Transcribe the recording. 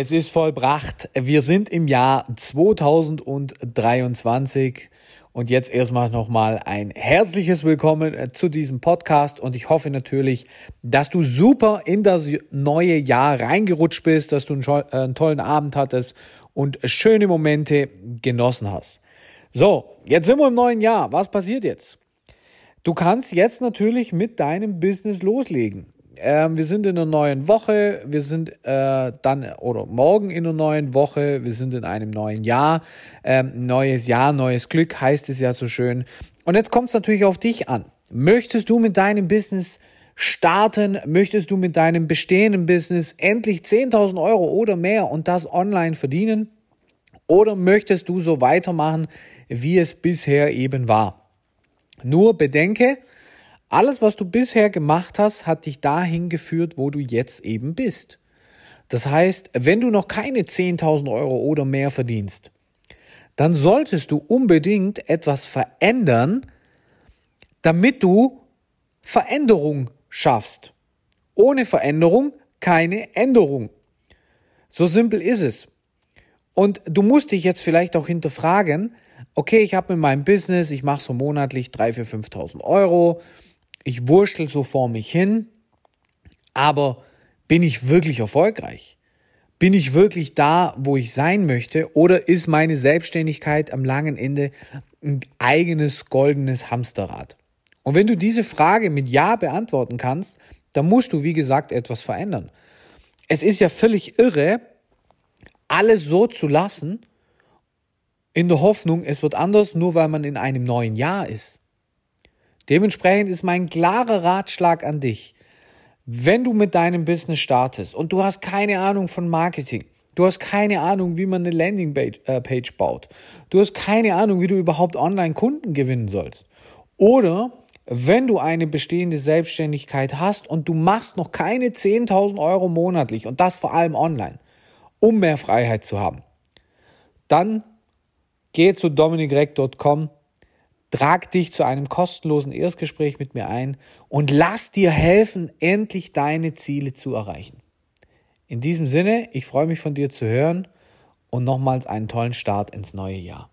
Es ist vollbracht. Wir sind im Jahr 2023 und jetzt erstmal nochmal ein herzliches Willkommen äh, zu diesem Podcast und ich hoffe natürlich, dass du super in das neue Jahr reingerutscht bist, dass du äh, einen tollen Abend hattest und schöne Momente genossen hast. So, jetzt sind wir im neuen Jahr. Was passiert jetzt? Du kannst jetzt natürlich mit deinem Business loslegen. Ähm, wir sind in einer neuen Woche, wir sind äh, dann oder morgen in einer neuen Woche, wir sind in einem neuen Jahr. Ähm, neues Jahr, neues Glück heißt es ja so schön. Und jetzt kommt es natürlich auf dich an. Möchtest du mit deinem Business starten? Möchtest du mit deinem bestehenden Business endlich 10.000 Euro oder mehr und das online verdienen? Oder möchtest du so weitermachen, wie es bisher eben war? Nur bedenke, alles, was du bisher gemacht hast, hat dich dahin geführt, wo du jetzt eben bist. Das heißt, wenn du noch keine 10.000 Euro oder mehr verdienst, dann solltest du unbedingt etwas verändern, damit du Veränderung schaffst. Ohne Veränderung keine Änderung. So simpel ist es. Und du musst dich jetzt vielleicht auch hinterfragen, okay, ich habe in meinem Business, ich mache so monatlich 3.000, 4.000, 5.000 Euro, ich wurschtel so vor mich hin, aber bin ich wirklich erfolgreich? Bin ich wirklich da, wo ich sein möchte? Oder ist meine Selbstständigkeit am langen Ende ein eigenes goldenes Hamsterrad? Und wenn du diese Frage mit Ja beantworten kannst, dann musst du, wie gesagt, etwas verändern. Es ist ja völlig irre, alles so zu lassen, in der Hoffnung, es wird anders, nur weil man in einem neuen Jahr ist. Dementsprechend ist mein klarer Ratschlag an dich, wenn du mit deinem Business startest und du hast keine Ahnung von Marketing, du hast keine Ahnung, wie man eine Landingpage baut, du hast keine Ahnung, wie du überhaupt online Kunden gewinnen sollst. Oder wenn du eine bestehende Selbstständigkeit hast und du machst noch keine 10.000 Euro monatlich und das vor allem online, um mehr Freiheit zu haben, dann geh zu dominikreck.com Trag dich zu einem kostenlosen Erstgespräch mit mir ein und lass dir helfen, endlich deine Ziele zu erreichen. In diesem Sinne, ich freue mich von dir zu hören und nochmals einen tollen Start ins neue Jahr.